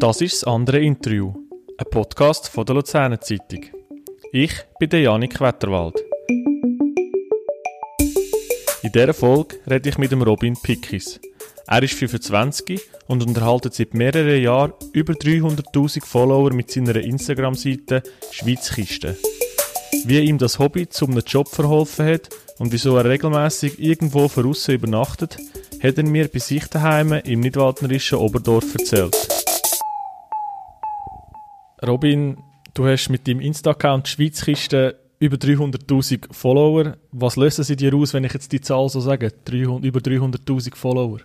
Das ist das andere Interview, ein Podcast von der Luzerner Zeitung. Ich bin der Janik Wetterwald. In dieser Folge rede ich mit dem Robin Pickis. Er ist 25 und unterhält seit mehreren Jahren über 300.000 Follower mit seiner Instagram-Seite Schweizkiste. Wie ihm das Hobby zum Job verholfen hat und wieso er regelmäßig irgendwo voraus übernachtet, hat er mir bei sich daheim im nidwaldnerischen Oberdorf erzählt. Robin, du hast mit deinem Insta-Account Schweizkiste über 300.000 Follower. Was lösen sie dir aus, wenn ich jetzt die Zahl so sage? 300, über 300.000 Follower?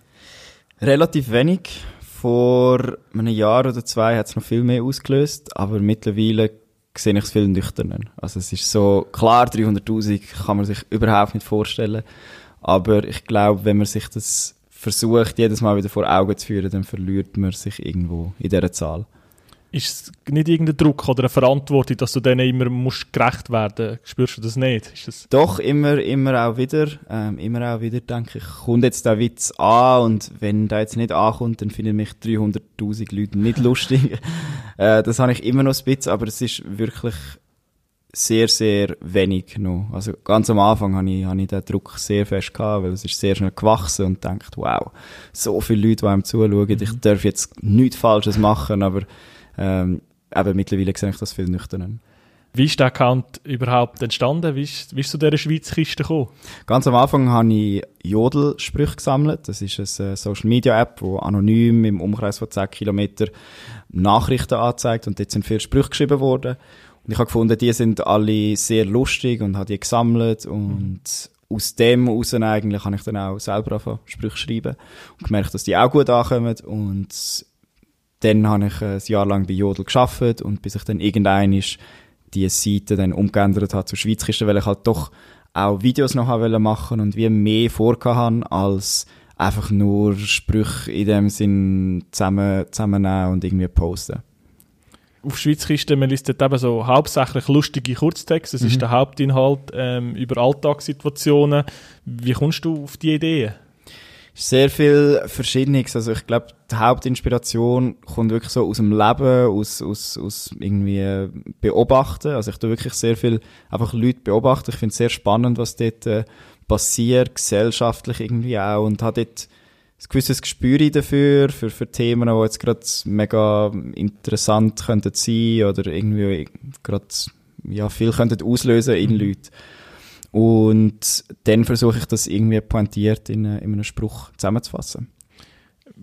Relativ wenig. Vor einem Jahr oder zwei hat es noch viel mehr ausgelöst, aber mittlerweile sehe ich es viel nüchterner. Also es ist so, klar, 300'000 kann man sich überhaupt nicht vorstellen, aber ich glaube, wenn man sich das versucht, jedes Mal wieder vor Augen zu führen, dann verliert man sich irgendwo in dieser Zahl. Ist es nicht irgendein Druck oder eine Verantwortung, dass du denen immer musst gerecht werden musst? Spürst du das nicht? Ist das Doch, immer, immer auch wieder. Ähm, immer auch wieder denke ich, kommt jetzt der Witz an und wenn der jetzt nicht ankommt, dann finden mich 300'000 Leute nicht lustig. äh, das habe ich immer noch ein bisschen, aber es ist wirklich sehr, sehr wenig noch. Also ganz am Anfang habe ich, habe ich den Druck sehr fest gehabt, weil es ist sehr schnell gewachsen und denkt, wow, so viele Leute, die einem zuschauen, mhm. ich darf jetzt nichts Falsches machen, aber ähm, eben mittlerweile sehe ich das viel nüchterner. Wie ist der Account überhaupt entstanden? Wie ist, wie ist zu dieser Schweizkiste gekommen? Ganz am Anfang habe ich Jodel-Sprüche gesammelt. Das ist eine äh, Social-Media-App, die anonym im Umkreis von 10 Kilometern Nachrichten anzeigt und dort sind viele Sprüche geschrieben worden. Und ich habe gefunden, die sind alle sehr lustig und habe die gesammelt und mhm. aus dem heraus eigentlich habe ich dann auch selber angefangen, Sprüche schreiben und gemerkt, dass die auch gut ankommen und dann habe ich ein Jahr lang bei Jodel geschafft und bis ich dann irgendein die Seite dann umgeändert habe zur Schweizkiste, weil ich halt doch auch Videos noch haben machen und wie mehr vorgehabt als einfach nur Sprüche in dem Sinn zusammen, zusammennehmen und irgendwie posten. Auf Schweizkiste, man liest eben so hauptsächlich lustige Kurztexte, das mhm. ist der Hauptinhalt ähm, über Alltagssituationen. Wie kommst du auf die Ideen? Sehr viel Verschiedenes. Also ich glaube, die Hauptinspiration kommt wirklich so aus dem Leben, aus, aus, aus irgendwie Beobachten. Also ich tue wirklich sehr viel einfach Leute beobachten. Ich finde es sehr spannend, was dort äh, passiert, gesellschaftlich irgendwie auch und habe dort ein gewisses Gespür dafür, für, für Themen, die jetzt gerade mega interessant könnten sein oder irgendwie gerade ja, viel könnten auslösen in. Leuten. Und dann versuche ich das irgendwie pointiert in, in einem Spruch zusammenzufassen.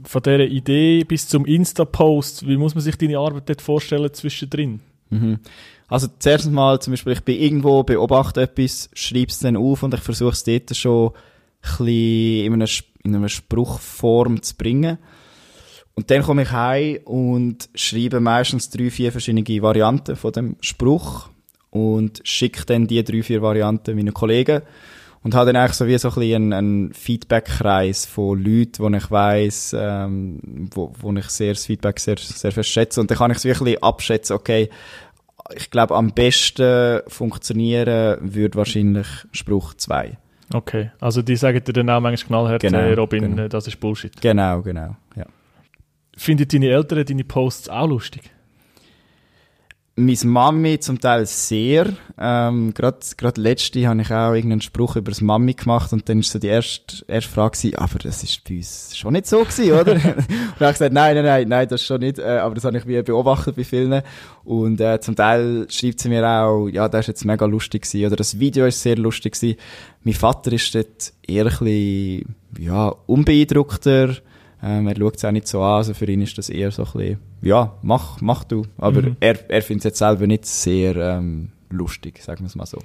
Von dieser Idee bis zum Insta-Post, wie muss man sich deine Arbeit dort vorstellen zwischendrin? Mhm. Also zuerst mal zum Beispiel, ich bin irgendwo, beobachte etwas, schreibe es dann auf und ich versuche es dort schon ein in einer, in einer Spruchform zu bringen. Und dann komme ich heim und schreibe meistens drei, vier verschiedene Varianten von dem Spruch und schicke dann die drei, vier Varianten meinen Kollegen und habe dann eigentlich so wie so ein bisschen einen, Feedback-Kreis von Leuten, wo ich weiss, ähm, wo, wo ich sehr das Feedback sehr, sehr fest schätze. Und dann kann ich es wirklich abschätzen, okay, ich glaube, am besten funktionieren würde wahrscheinlich Spruch 2. Okay, also die sagen dir dann auch manchmal knallhart, genau, hey Robin, genau. Äh, das ist Bullshit. Genau, genau, ja. Findet deine Eltern deine Posts auch lustig? Meine Mami zum Teil sehr. Ähm, Gerade letzte habe ich auch irgendeinen Spruch über das Mami gemacht und dann ist so die erste, erste Frage gewesen, aber das ist bei uns schon nicht so gewesen, oder? und ich habe gesagt, nein, nein, nein, nein, das ist schon nicht, äh, aber das habe ich wie beobachtet bei vielen. Und äh, zum Teil schreibt sie mir auch, ja, das ist jetzt mega lustig gewesen, oder das Video ist sehr lustig gewesen. Mein Vater ist dort eher ein bisschen, ja, unbeeindruckter, ähm, er schaut es auch nicht so an, also für ihn ist das eher so ein bisschen, ja, mach, mach du. Aber mhm. er, er findet es jetzt selber nicht sehr ähm, lustig, sagen wir es mal so.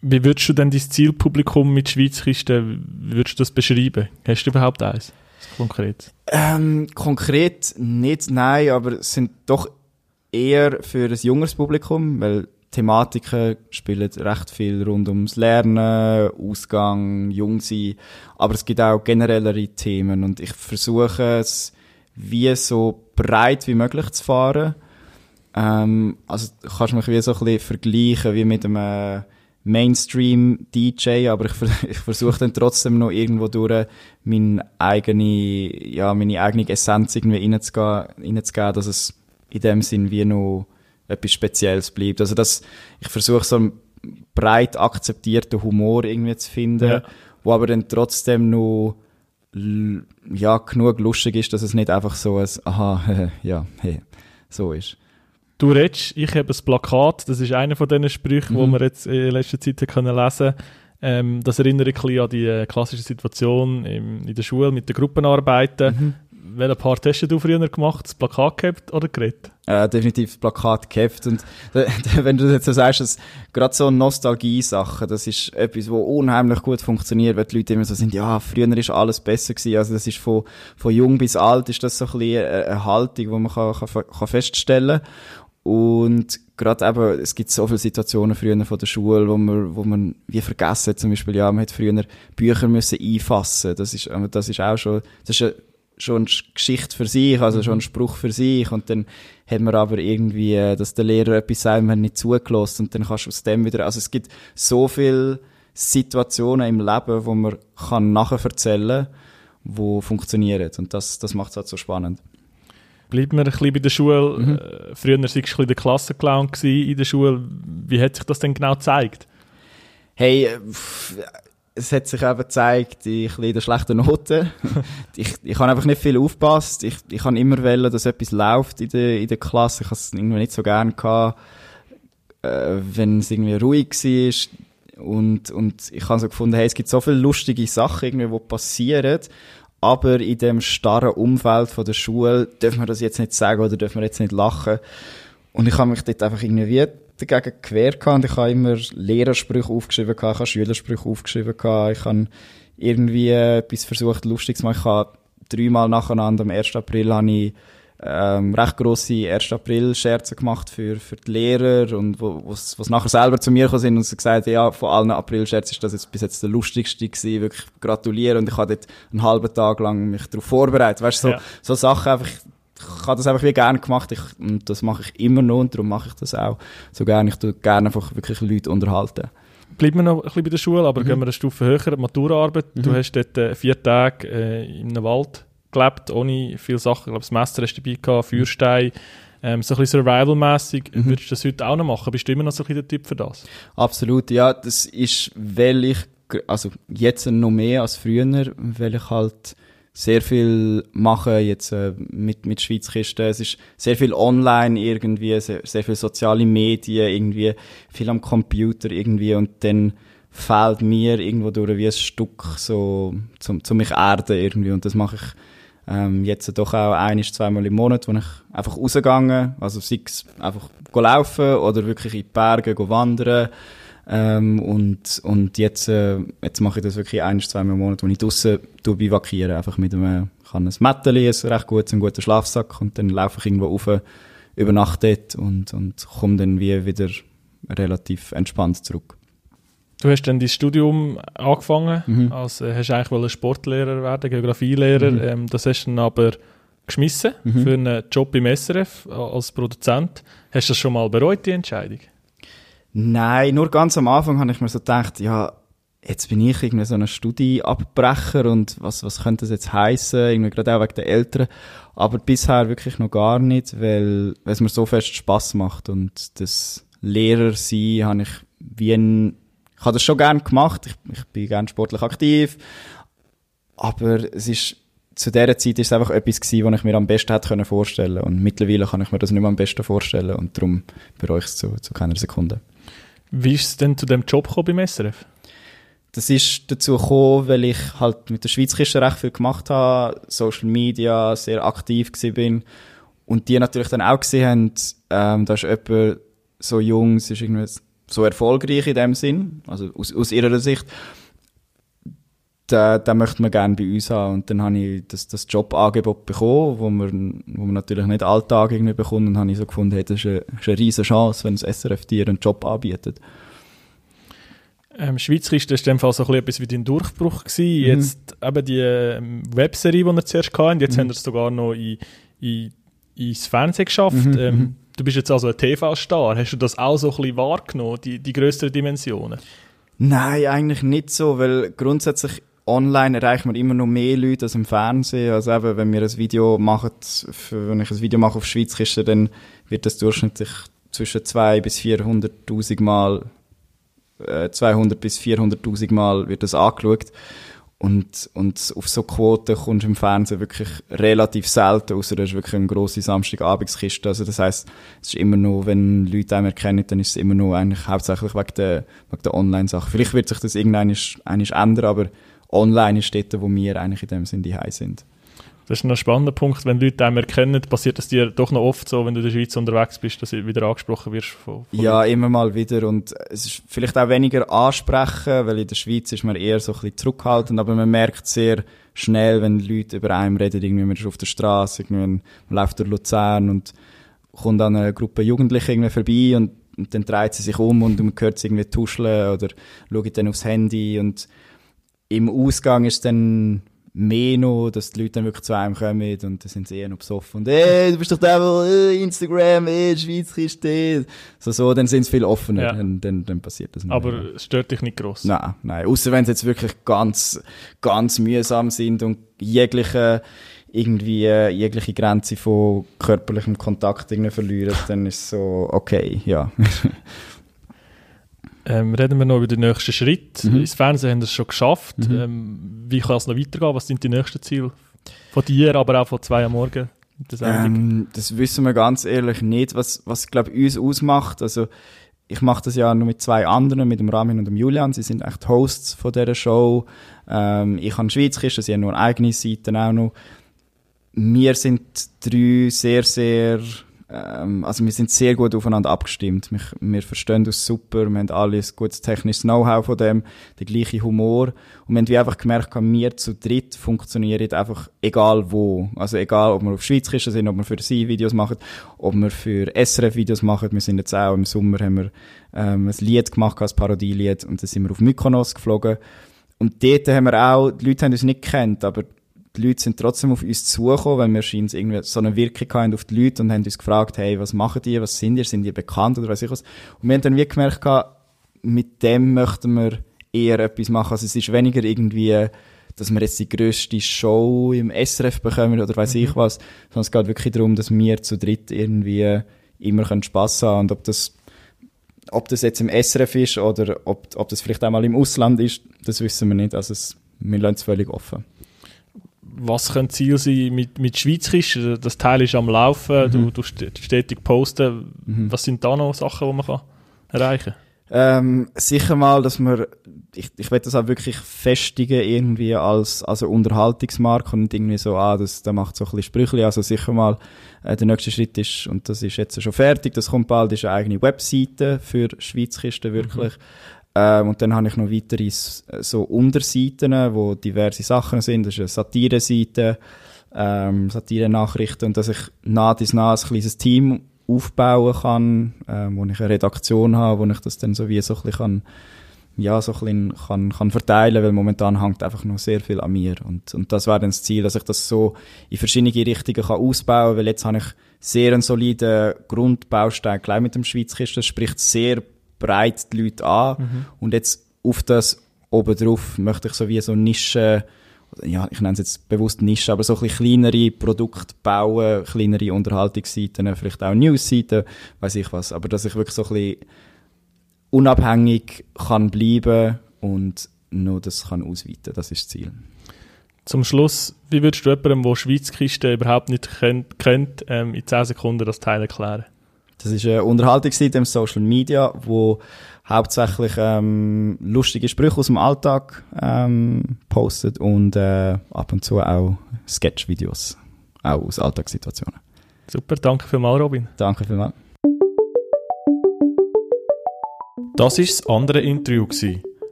Wie würdest du denn dein Zielpublikum mit Schweizkisten, wie würdest du das beschreiben? Hast du überhaupt eins? Konkret? Ähm, konkret nicht, nein, aber es sind doch eher für ein junges Publikum, weil Thematiken spielen recht viel rund ums Lernen, Ausgang, Jung sein, aber es gibt auch generellere Themen und ich versuche es wie so breit wie möglich zu fahren. Ähm, also kannst du mich wie so ein bisschen vergleichen wie mit einem Mainstream-DJ, aber ich, ich versuche dann trotzdem noch irgendwo durch meine eigene, ja, meine eigene Essenz irgendwie reinzugeben, reinzugeben, dass es in dem Sinn wie noch etwas Spezielles bleibt. Also dass ich versuche so einen breit akzeptierten Humor irgendwie zu finden, ja. wo aber dann trotzdem noch ja, genug lustig ist, dass es nicht einfach so ein aha, ja, hey, so ist. Du redest, ich habe ein Plakat, das ist einer von diesen Sprüchen, mhm. wo wir jetzt in letzter Zeit können lesen ähm, Das erinnert ein bisschen an die äh, klassische Situation im, in der Schule mit den Gruppenarbeiten. Mhm. Welchen Part hast du früher gemacht? Das Plakat gehabt oder geredet? Äh, definitiv das Plakat gehabt. Und wenn du jetzt so sagst, dass gerade so Nostalgie-Sachen, das ist etwas, wo unheimlich gut funktioniert, weil die Leute immer so sind, ja, früher ist alles besser gewesen. Also das ist von, von jung bis alt ist das so ein bisschen eine Haltung, die man kann, kann, kann feststellen kann. Und gerade eben, es gibt so viele Situationen früher von der Schule, wo man, wo man wie vergessen, zum Beispiel, ja, man hat früher Bücher müssen einfassen. Das ist, das ist auch schon, das ist eine, schon eine Geschichte für sich, also schon ein Spruch für sich. Und dann hat man aber irgendwie, äh, dass der Lehrer etwas sagt, man hat nicht zugelassen und dann kannst du aus dem wieder, also es gibt so viele Situationen im Leben, wo man kann nachher erzählen, wo funktionieren. Und das, das macht es halt so spannend. Bleibt man ein bisschen bei der Schule. Mhm. Äh, früher warst du ein bisschen der Klassenclown in der Schule. Wie hat sich das denn genau gezeigt? Hey, es hat sich eben gezeigt, ich in der schlechten Noten. ich, ich habe einfach nicht viel aufgepasst. Ich, ich habe immer wollen, dass etwas läuft in der, in der Klasse. Ich habe es irgendwie nicht so gerne gehabt, äh, wenn es irgendwie ruhig war. Und, und ich habe so gefunden, hey, es gibt so viele lustige Sachen irgendwie, die passieren aber in dem starren Umfeld von der Schule dürfen wir das jetzt nicht sagen oder dürfen wir jetzt nicht lachen. Und ich habe mich dort einfach irgendwie dagegen gewehrt und ich habe immer Lehrersprüche aufgeschrieben, ich habe Schülersprüche aufgeschrieben, ich habe irgendwie etwas versucht, lustig zu machen. Ich habe dreimal nacheinander am 1. April habe ich ähm, recht grosse 1. April-Scherze gemacht für, für die Lehrer und wo nachher selber zu mir gekommen sind und sie gesagt ja, von allen April-Scherzen ist das jetzt bis jetzt der lustigste gewesen, wirklich gratulieren und ich habe dort einen halben Tag lang mich darauf vorbereitet, weißt du, so, ja. so Sachen einfach, ich habe das einfach wie gerne gemacht ich, und das mache ich immer noch und darum mache ich das auch so gerne, ich tue gerne einfach wirklich Leute unterhalten bleiben wir noch ein bisschen bei der Schule, aber mhm. gehen wir eine Stufe höher, Maturaarbeit. Mhm. Du hast dort äh, vier Tage äh, in einem Wald gelebt, ohne viele Sachen. Ich glaube, das Messer hast du dabei gehabt, Feuerstein. Ähm, so ein bisschen Survival-mässig. Mhm. Würdest du das heute auch noch machen? Bist du immer noch so ein bisschen der Typ für das? Absolut, ja. Das ist, weil ich, also jetzt noch mehr als früher, weil ich halt sehr viel mache jetzt äh, mit, mit Schweizkisten. Es ist sehr viel online irgendwie, sehr, sehr viel soziale Medien irgendwie, viel am Computer irgendwie und dann fehlt mir irgendwo durch wie ein Stück so, zum, zum mich erden irgendwie und das mache ich ähm, jetzt doch auch ein, zweimal im Monat, wo ich einfach rausgegangen, also sei es einfach laufen oder wirklich in die Berge wandern. Ähm, und, und jetzt, äh, jetzt mache ich das wirklich ein, zweimal im Monat, wo ich draussen bivakiere, einfach mit einem, ich habe ein Mätteli, ein recht gutes, einen guten Schlafsack und dann laufe ich irgendwo rauf, über Nacht dort und, und komme dann wie wieder relativ entspannt zurück. Du hast dann dein Studium angefangen, mhm. also hast eigentlich Sportlehrer werden, Geografielehrer. Mhm. Ähm, das hast du dann aber geschmissen mhm. für einen Job im SRF als Produzent. Hast du das schon mal bereut, die Entscheidung? Nein, nur ganz am Anfang habe ich mir so gedacht, ja, jetzt bin ich irgendwie so ein Studieabbrecher und was, was könnte das jetzt heißen? Irgendwie gerade auch wegen der Eltern. Aber bisher wirklich noch gar nicht, weil, weil es mir so fest Spaß macht und das Lehrer sein habe ich wie ein ich habe das schon gerne gemacht, ich, ich bin gerne sportlich aktiv, aber es ist, zu dieser Zeit ist es einfach etwas gewesen, was ich mir am besten hätte vorstellen können. Und mittlerweile kann ich mir das nicht mehr am besten vorstellen und darum bereue ich es zu, zu keiner Sekunde. Wie ist es denn zu dem Job gekommen beim SRF? Das ist dazu gekommen, weil ich halt mit der Schweizkiste recht viel gemacht habe, Social Media sehr aktiv bin und die natürlich dann auch gesehen haben, ähm, da ist jemand so jung, es ist irgendwie so erfolgreich in dem Sinn, also aus, aus ihrer Sicht, den, den möchte man gerne bei uns haben. Und dann habe ich das, das Jobangebot bekommen, wo man, wo man natürlich nicht alltag irgendwie bekommt. Und habe ich so gefunden, hey, das ist eine, ist eine riesige Chance, wenn das SRF dir einen Job anbietet. Ähm, Schweizkiste ist in dem Fall so ein etwas wie dein Durchbruch gewesen. Mhm. Jetzt eben die ähm, Webserie, die ihr zuerst hattet, jetzt mhm. haben wir es sogar noch in, in, ins Fernsehen geschafft. Mhm. Ähm, mhm Du bist jetzt also ein TV-Star. Hast du das auch so ein bisschen wahrgenommen, die, die größeren Dimensionen? Nein, eigentlich nicht so, weil grundsätzlich online erreicht man immer noch mehr Leute als im Fernsehen. Also eben, wenn wir ein Video machen, wenn ich ein Video mache auf Schweizkiste, dann wird das durchschnittlich zwischen 200 bis 400.000 Mal, äh, 200 bis 400.000 Mal wird das angeschaut. Und, und auf so Quoten kommst du im Fernsehen wirklich relativ selten, außer du hast wirklich eine grosse Samstagabendskiste. Also das heisst, es ist immer nur, wenn Leute einen erkennen, dann ist es immer nur eigentlich hauptsächlich wegen der, wegen der Online-Sache. Vielleicht wird sich das irgendwann ändern, aber online ist dort, wo wir eigentlich in dem Sinne die sind. Das ist ein spannender Punkt, wenn Leute einen erkennen, passiert das dir doch noch oft so, wenn du in der Schweiz unterwegs bist, dass du wieder angesprochen wirst? Von, von ja, immer mal wieder und es ist vielleicht auch weniger ansprechen, weil in der Schweiz ist man eher so ein bisschen zurückhaltend, aber man merkt sehr schnell, wenn Leute über einen reden, irgendwie man ist auf der Straße, man läuft durch Luzern und kommt dann eine Gruppe Jugendliche irgendwie vorbei und, und dann dreht sie sich um und man hört sie irgendwie tuscheln oder schaut dann aufs Handy und im Ausgang ist dann mehr noch, dass die Leute dann wirklich zu einem kommen und dann sind sie eher noch besoffen und ey, du bist doch der, äh, Instagram, ey, Schweiz ist das. So, so, dann sind sie viel offener, ja. dann, dann, dann passiert das nicht Aber mehr. es stört dich nicht gross? Nein, nein, außer wenn sie jetzt wirklich ganz, ganz mühsam sind und jegliche irgendwie äh, jegliche Grenze von körperlichem Kontakt irgendwie verlieren, dann ist es so, okay, ja. Ähm, reden wir noch über den nächsten Schritt. Mhm. Ins Fernsehen haben wir es schon geschafft. Mhm. Ähm, wie kann es noch weitergehen? Was sind die nächsten Ziele von dir, aber auch von zwei am Morgen? Ähm, das wissen wir ganz ehrlich nicht, was, was glaube uns ausmacht. Also ich mache das ja nur mit zwei anderen, mit dem Ramin und dem Julian. Sie sind echt Hosts von dieser Show. Ähm, ich habe Schweizkiste, sie haben nur eigene Seiten auch noch. Wir sind drei sehr, sehr ähm, also wir sind sehr gut aufeinander abgestimmt. Wir, wir verstehen uns super, wir haben alle ein gutes technisches Know-how von dem, den gleichen Humor. Und wir haben einfach gemerkt, wir zu dritt funktionieren einfach egal wo. Also egal, ob wir auf Schweizkisten sind, ob wir für sie Videos machen, ob wir für SRF Videos machen. Wir sind jetzt auch im Sommer, haben wir ähm, ein Lied gemacht, als Parodielied, und dann sind wir auf Mykonos geflogen. Und dort haben wir auch, die Leute haben uns nicht gekannt, aber die Leute sind trotzdem auf uns zugekommen, weil wir scheinen irgendwie so eine Wirkung haben auf die Leute und haben uns gefragt, hey, was machen die, was sind ihr, sind ihr bekannt oder weiß ich was. Und wir haben dann wie gemerkt, mit dem möchten wir eher etwas machen. Also es ist weniger irgendwie, dass wir jetzt die grösste Show im SRF bekommen oder weiß mhm. ich was, sondern es geht wirklich darum, dass wir zu dritt irgendwie immer Spass haben und ob das ob das jetzt im SRF ist oder ob, ob das vielleicht auch mal im Ausland ist, das wissen wir nicht. Also es, wir lassen es völlig offen was könnte Ziel sein mit, mit Schweizerisch? Das Teil ist am Laufen, mhm. du, du stetig posten. Mhm. Was sind da noch Sachen, die man kann erreichen? Ähm, sicher mal, dass man, ich, ich will das auch wirklich festigen irgendwie als, als Unterhaltungsmarke und irgendwie so, ah, das, der macht so ein bisschen Sprüche. Also sicher mal, äh, der nächste Schritt ist, und das ist jetzt schon fertig, das kommt bald, ist eine eigene Webseite für Schweizkisten wirklich. Mhm. Ähm, und dann habe ich noch weitere so Unterseiten, wo diverse Sachen sind. Das ist eine Satire-Seite, ähm, Satire-Nachrichten und dass ich nah bis nah ein kleines Team aufbauen kann, ähm, wo ich eine Redaktion habe, wo ich das dann so wie so ein bisschen kann, ja, so ein bisschen kann, kann verteilen, weil momentan hängt einfach noch sehr viel an mir. Und, und das wäre dann das Ziel, dass ich das so in verschiedene Richtungen kann ausbauen kann, weil jetzt habe ich sehr einen soliden Grundbaustein gleich mit dem Schweizkisten. Das spricht sehr breit die Leute an. Mhm. Und jetzt auf das obendrauf möchte ich so wie so Nischen, ja, ich nenne es jetzt bewusst Nische, aber so ein bisschen kleinere Produkte bauen, kleinere Unterhaltungsseiten, vielleicht auch Newsseiten, weiß ich was. Aber dass ich wirklich so ein bisschen unabhängig kann bleiben und nur das kann ausweiten, das ist das Ziel. Zum Schluss, wie würdest du jemandem, der Schweizkiste überhaupt nicht kennt, kennt ähm, in 10 Sekunden das Teil erklären? Das ist eine Unterhaltungsseite im Social Media, wo hauptsächlich ähm, lustige Sprüche aus dem Alltag ähm, postet und äh, ab und zu auch Sketch-Videos, auch aus Alltagssituationen. Super, danke vielmals, Robin. Danke vielmals. Das war das andere Interview,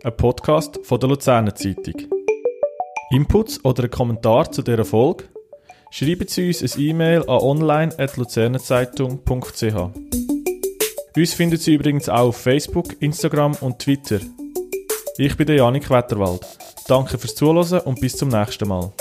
ein Podcast von der Luzerner Zeitung. Inputs oder ein Kommentar zu dieser Folge Schreiben Sie uns ein E-Mail an online.luzernenzeitung.ch. Uns finden Sie übrigens auch auf Facebook, Instagram und Twitter. Ich bin der Janik Wetterwald. Danke fürs Zuhören und bis zum nächsten Mal.